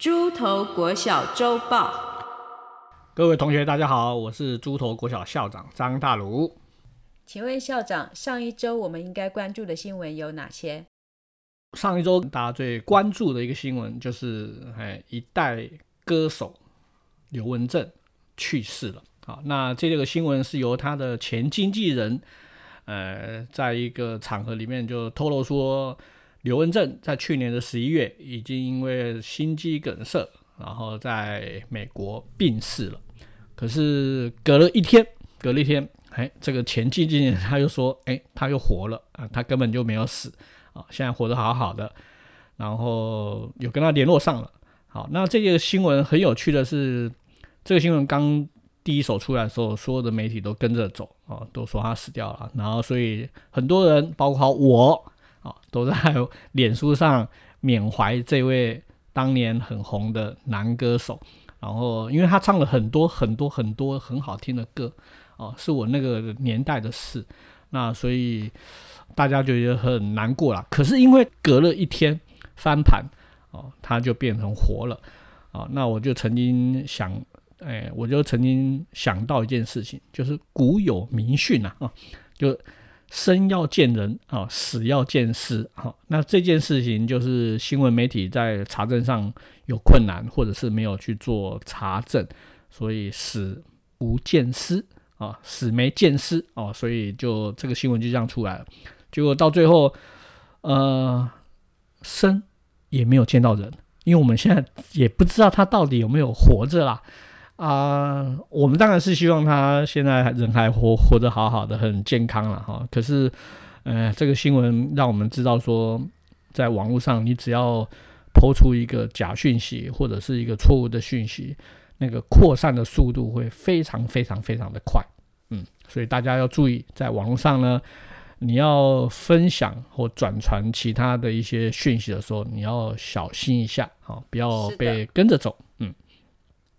猪头国小周报，各位同学，大家好，我是猪头国小校长张大儒。请问校长，上一周我们应该关注的新闻有哪些？上一周大家最关注的一个新闻就是，哎，一代歌手刘文正去世了。好，那这个新闻是由他的前经纪人，呃，在一个场合里面就透露说。刘文正在去年的十一月已经因为心肌梗塞，然后在美国病逝了。可是隔了一天，隔了一天，哎，这个前经纪人他又说，哎，他又活了啊，他根本就没有死啊，现在活得好好的。然后有跟他联络上了。好，那这个新闻很有趣的是，这个新闻刚第一手出来的时候，所有的媒体都跟着走啊，都说他死掉了。然后所以很多人，包括我。啊，都在 脸书上缅怀这位当年很红的男歌手。然后，因为他唱了很多很多很多很好听的歌，哦，是我那个年代的事。那所以大家就觉得很难过了。可是因为隔了一天翻盘，哦，他就变成活了。啊，那我就曾经想，哎，我就曾经想到一件事情，就是古有名训啊，就。生要见人啊，死要见尸。好，那这件事情就是新闻媒体在查证上有困难，或者是没有去做查证，所以死无见尸啊，死没见尸哦，所以就这个新闻就这样出来了。结果到最后，呃，生也没有见到人，因为我们现在也不知道他到底有没有活着啦。啊、呃，我们当然是希望他现在人还活活得好好的，很健康了哈。可是，呃，这个新闻让我们知道说，在网络上你只要抛出一个假讯息或者是一个错误的讯息，那个扩散的速度会非常非常非常的快。嗯，所以大家要注意，在网络上呢，你要分享或转传其他的一些讯息的时候，你要小心一下，好，不要被跟着走。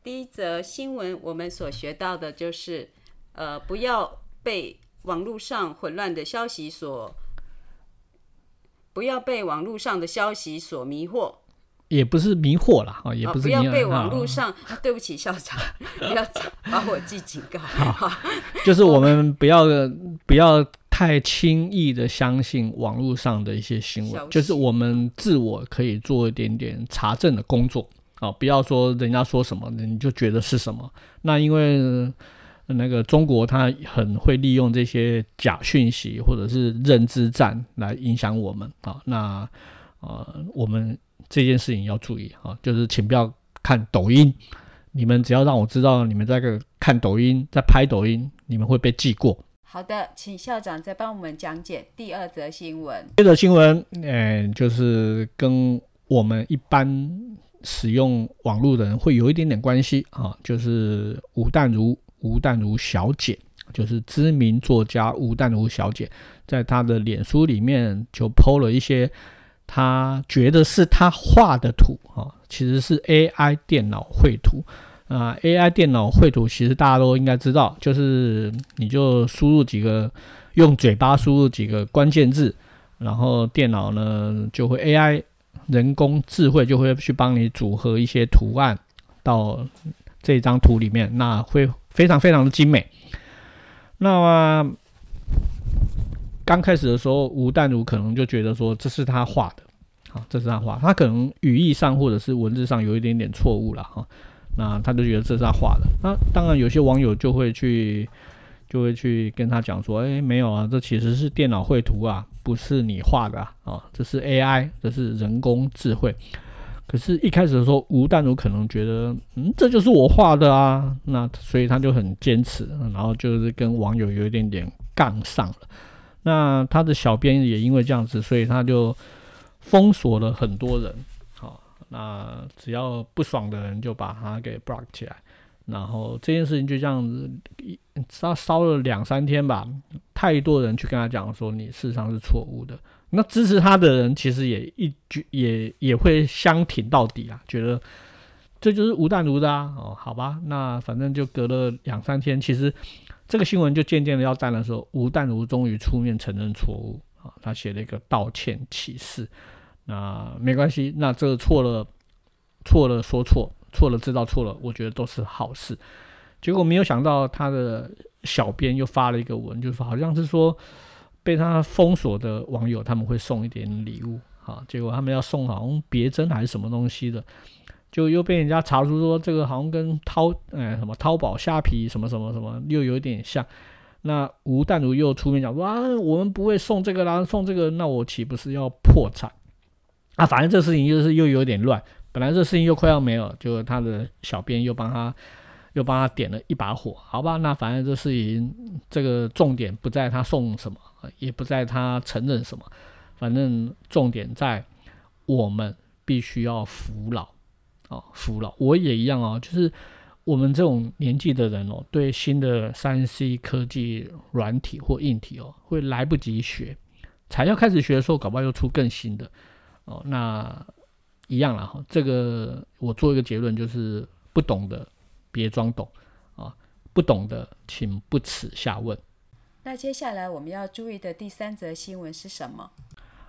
第一则新闻，我们所学到的就是，呃，不要被网络上混乱的消息所，不要被网络上的消息所迷惑，也不是迷惑啦，啊，也不是迷惑，哦，不要被网络上，对不起，校长，不要把我记警告。好，就是我们不要不要太轻易的相信网络上的一些新闻，就是我们自我可以做一点点查证的工作。哦，不要说人家说什么，你就觉得是什么。那因为那个中国，他很会利用这些假讯息或者是认知战来影响我们啊。那呃，我们这件事情要注意啊，就是请不要看抖音。你们只要让我知道你们在个看抖音，在拍抖音，你们会被记过。好的，请校长再帮我们讲解第二则新闻。第二则新闻，嗯、呃，就是跟我们一般。使用网络的人会有一点点关系啊，就是吴淡如，吴淡如小姐，就是知名作家吴淡如小姐，在她的脸书里面就 PO 了一些她觉得是她画的图啊，其实是 AI 电脑绘图啊。AI 电脑绘图其实大家都应该知道，就是你就输入几个，用嘴巴输入几个关键字，然后电脑呢就会 AI。人工智慧就会去帮你组合一些图案到这张图里面，那会非常非常的精美。那刚开始的时候，吴淡如可能就觉得说这是他画的，好，这是他画，他可能语义上或者是文字上有一点点错误了哈。那他就觉得这是他画的。那当然有些网友就会去就会去跟他讲说，哎，没有啊，这其实是电脑绘图啊。不是你画的啊，这是 AI，这是人工智慧。可是，一开始的时候，吴淡如可能觉得，嗯，这就是我画的啊，那所以他就很坚持，然后就是跟网友有一点点杠上了。那他的小编也因为这样子，所以他就封锁了很多人。好，那只要不爽的人就把他给 block 起来。然后这件事情就这样子烧烧了两三天吧，太多人去跟他讲说你事实上是错误的。那支持他的人其实也一句也也会相挺到底啊，觉得这就是吴淡如的啊。哦，好吧，那反正就隔了两三天，其实这个新闻就渐渐的要淡的时候，吴淡如终于出面承认错误啊，他写了一个道歉启事。那没关系，那这个错了。错了说错，错了知道错了，我觉得都是好事。结果没有想到他的小编又发了一个文，就是好像是说被他封锁的网友他们会送一点礼物啊，结果他们要送好像别针还是什么东西的，就又被人家查出说这个好像跟淘哎什么淘宝虾皮什么什么什么又有点像。那吴淡如又出面讲说啊，我们不会送这个啦，送这个那我岂不是要破产啊？反正这事情就是又有点乱，本来这事情又快要没有，就他的小编又帮他。又帮他点了一把火，好吧，那反正这事情，这个重点不在他送什么，也不在他承认什么，反正重点在我们必须要服老，哦，服老，我也一样哦，就是我们这种年纪的人哦，对新的三 C 科技软体或硬体哦，会来不及学，才要开始学的时候，搞不好又出更新的，哦，那一样了哈，这个我做一个结论，就是不懂的。别装懂啊！不懂的，请不耻下问。那接下来我们要注意的第三则新闻是什么？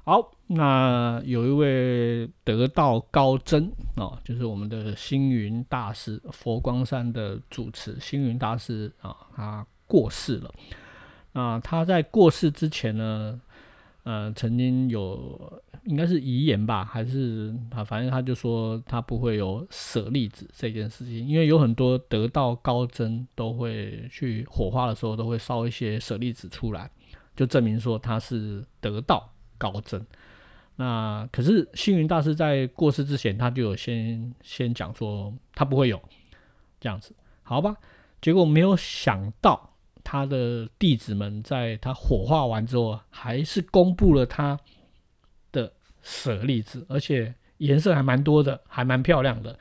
好，那有一位得道高僧啊，就是我们的星云大师，佛光山的主持星云大师啊，他过世了。那他在过世之前呢，呃，曾经有。应该是遗言吧，还是啊？反正他就说他不会有舍利子这件事情，因为有很多得道高僧都会去火化的时候都会烧一些舍利子出来，就证明说他是得道高僧。那可是星云大师在过世之前，他就有先先讲说他不会有这样子，好吧？结果没有想到他的弟子们在他火化完之后，还是公布了他的。舍利子，而且颜色还蛮多的，还蛮漂亮的。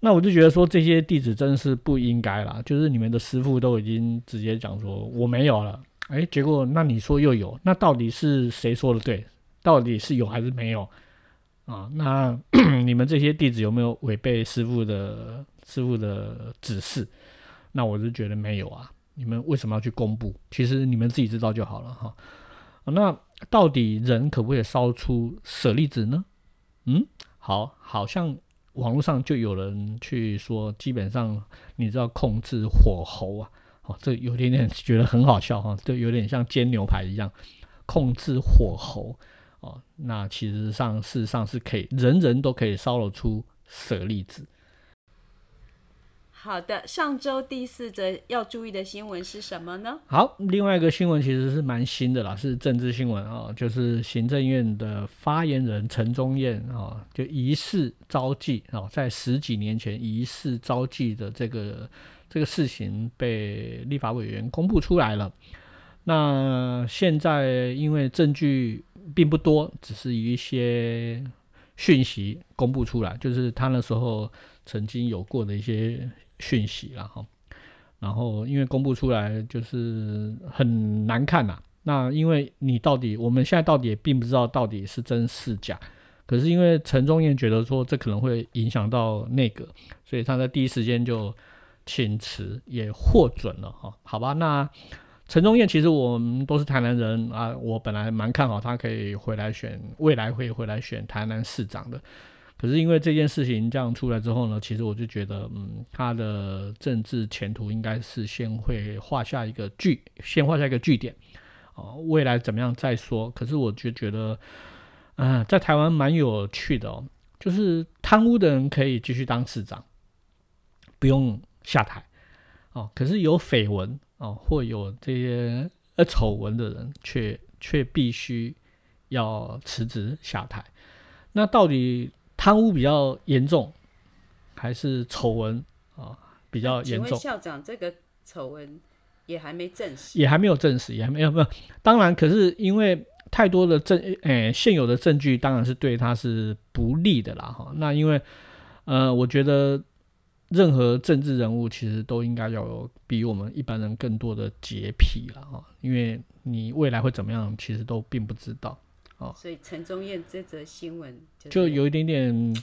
那我就觉得说，这些弟子真是不应该啦。就是你们的师傅都已经直接讲说我没有了，哎，结果那你说又有，那到底是谁说的对？到底是有还是没有啊？那 你们这些弟子有没有违背师傅的师傅的指示？那我是觉得没有啊。你们为什么要去公布？其实你们自己知道就好了哈。那。到底人可不可以烧出舍利子呢？嗯，好，好像网络上就有人去说，基本上你知道控制火候啊，哦，这有点点觉得很好笑哈，就有点像煎牛排一样，控制火候哦，那其实上事实上是可以，人人都可以烧得出舍利子。好的，上周第四则要注意的新闻是什么呢？好，另外一个新闻其实是蛮新的啦，是政治新闻啊、哦，就是行政院的发言人陈宗彦啊，就疑似招妓啊，在十几年前疑似招妓的这个这个事情被立法委员公布出来了。那现在因为证据并不多，只是一些讯息公布出来，就是他那时候曾经有过的一些。讯息了哈，然后因为公布出来就是很难看呐。那因为你到底我们现在到底也并不知道到底是真是假，可是因为陈宗彦觉得说这可能会影响到内阁，所以他在第一时间就请辞也获准了哈。好吧，那陈宗彦其实我们都是台南人啊，我本来蛮看好他可以回来选，未来会回来选台南市长的。可是因为这件事情这样出来之后呢，其实我就觉得，嗯，他的政治前途应该是先会画下一个句，先画下一个句点，哦，未来怎么样再说。可是我就觉得，嗯、在台湾蛮有趣的哦，就是贪污的人可以继续当市长，不用下台，哦，可是有绯闻哦或有这些呃丑闻的人却却必须要辞职下台，那到底？贪污比较严重，还是丑闻啊比较严重？校长，这个丑闻也还没证实，也还没有证实，也还没有没有。当然，可是因为太多的证，诶、欸，现有的证据当然是对他是不利的啦。哈，那因为呃，我觉得任何政治人物其实都应该要有比我们一般人更多的洁癖了哈，因为你未来会怎么样，其实都并不知道。哦，所以陈宗彦这则新闻就有一点点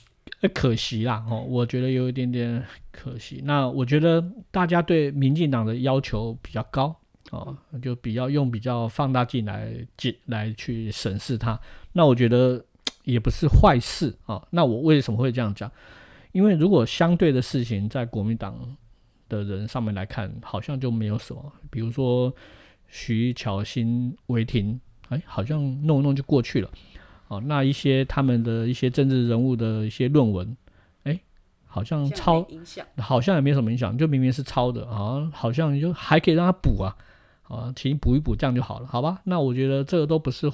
可惜啦，哦，我觉得有一点点可惜。那我觉得大家对民进党的要求比较高，哦，就比较用比较放大镜来检来去审视它。那我觉得也不是坏事啊。那我为什么会这样讲？因为如果相对的事情在国民党的人上面来看，好像就没有什么，比如说徐巧芯违停，哎，好像弄一弄就过去了。哦，那一些他们的一些政治人物的一些论文，哎，好像抄，好像也没什么影响，就明明是抄的啊，好像就还可以让他补啊，啊，请补一补这样就好了，好吧？那我觉得这个都不是，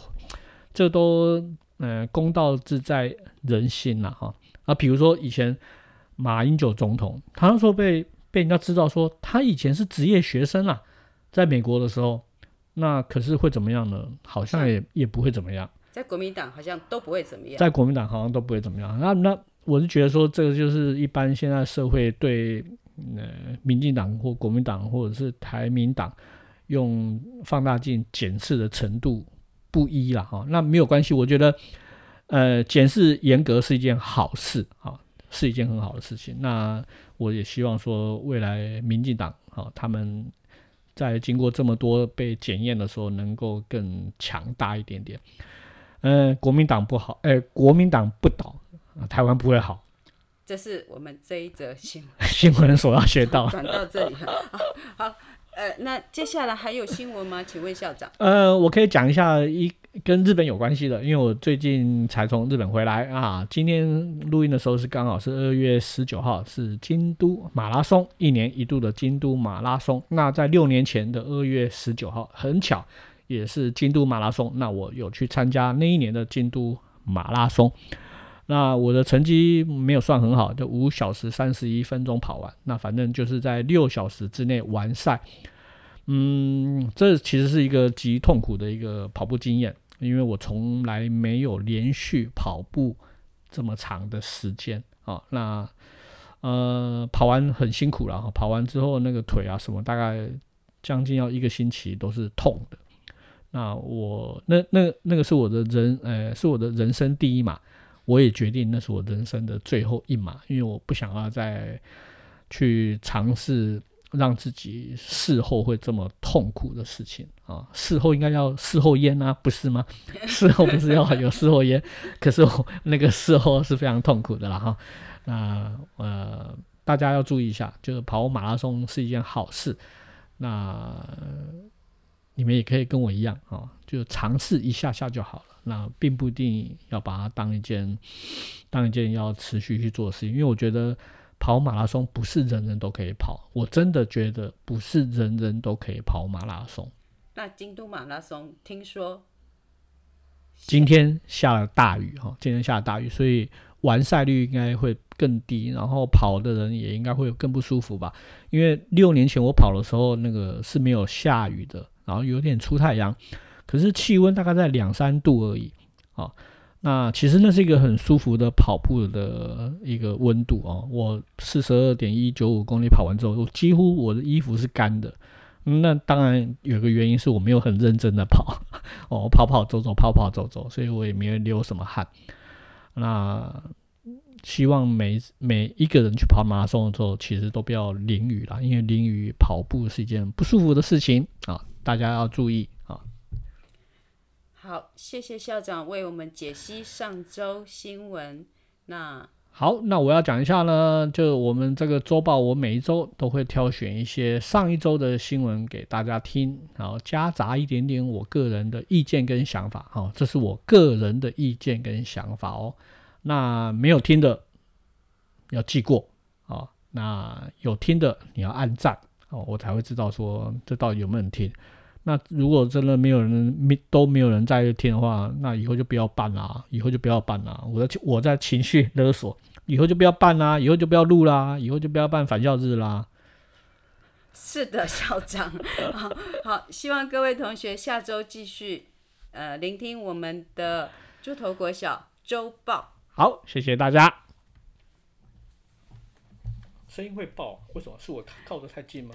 这个、都，呃，公道自在人心呐，哈啊，比如说以前马英九总统，他那时候被被人家知道说他以前是职业学生啊，在美国的时候，那可是会怎么样呢？好像也也不会怎么样。在国民党好像都不会怎么样，在国民党好像都不会怎么样。那那我是觉得说，这个就是一般现在社会对呃民进党或国民党或者是台民党用放大镜检视的程度不一了哈。那没有关系，我觉得呃检视严格是一件好事啊，是一件很好的事情。那我也希望说，未来民进党啊，他们在经过这么多被检验的时候，能够更强大一点点。嗯，国民党不好，哎，国民党不倒，台湾不会好。这是我们这一则新闻 新闻所要学到。转到这里好，好，呃，那接下来还有新闻吗？请问校长。呃，我可以讲一下一跟日本有关系的，因为我最近才从日本回来啊。今天录音的时候是刚好是二月十九号，是京都马拉松一年一度的京都马拉松。那在六年前的二月十九号，很巧。也是京都马拉松，那我有去参加那一年的京都马拉松，那我的成绩没有算很好，就五小时三十一分钟跑完，那反正就是在六小时之内完赛。嗯，这其实是一个极痛苦的一个跑步经验，因为我从来没有连续跑步这么长的时间啊。那呃，跑完很辛苦了，跑完之后那个腿啊什么，大概将近要一个星期都是痛的。那我那那那个是我的人，呃，是我的人生第一马，我也决定那是我人生的最后一马，因为我不想要再去尝试让自己事后会这么痛苦的事情啊。事后应该要事后烟啊，不是吗？事后不是要有事后烟，可是我那个事后是非常痛苦的啦哈。那呃，大家要注意一下，就是跑马拉松是一件好事。那。你们也可以跟我一样啊，就尝试一下下就好了。那并不一定要把它当一件 当一件要持续去做的事情，因为我觉得跑马拉松不是人人都可以跑。我真的觉得不是人人都可以跑马拉松。那京都马拉松听说今天下了大雨哈，今天下了大雨，所以完赛率应该会更低，然后跑的人也应该会更不舒服吧？因为六年前我跑的时候，那个是没有下雨的。然后有点出太阳，可是气温大概在两三度而已啊。那其实那是一个很舒服的跑步的一个温度啊。我四十二点一九五公里跑完之后，我几乎我的衣服是干的。那当然有个原因是我没有很认真的跑 哦，跑跑走走，跑跑走走，所以我也没有流什么汗。那希望每每一个人去跑马拉松的时候，其实都不要淋雨啦，因为淋雨跑步是一件不舒服的事情啊。大家要注意！好，谢谢校长为我们解析上周新闻。那好，那我要讲一下呢，就我们这个周报，我每一周都会挑选一些上一周的新闻给大家听，然后夹杂一点点我个人的意见跟想法。哈，这是我个人的意见跟想法哦。那没有听的要记过啊，那有听的你要按赞哦，我才会知道说这到底有没有人听。那如果真的没有人没都没有人在听的话，那以后就不要办啦，以后就不要办啦。我在我在情绪勒索，以后就不要办啦，以后就不要录啦，以后就不要办返校日啦。是的，校长，好好，希望各位同学下周继续呃聆听我们的猪头国小周报。好，谢谢大家。声音会爆，为什么？是我靠得太近吗？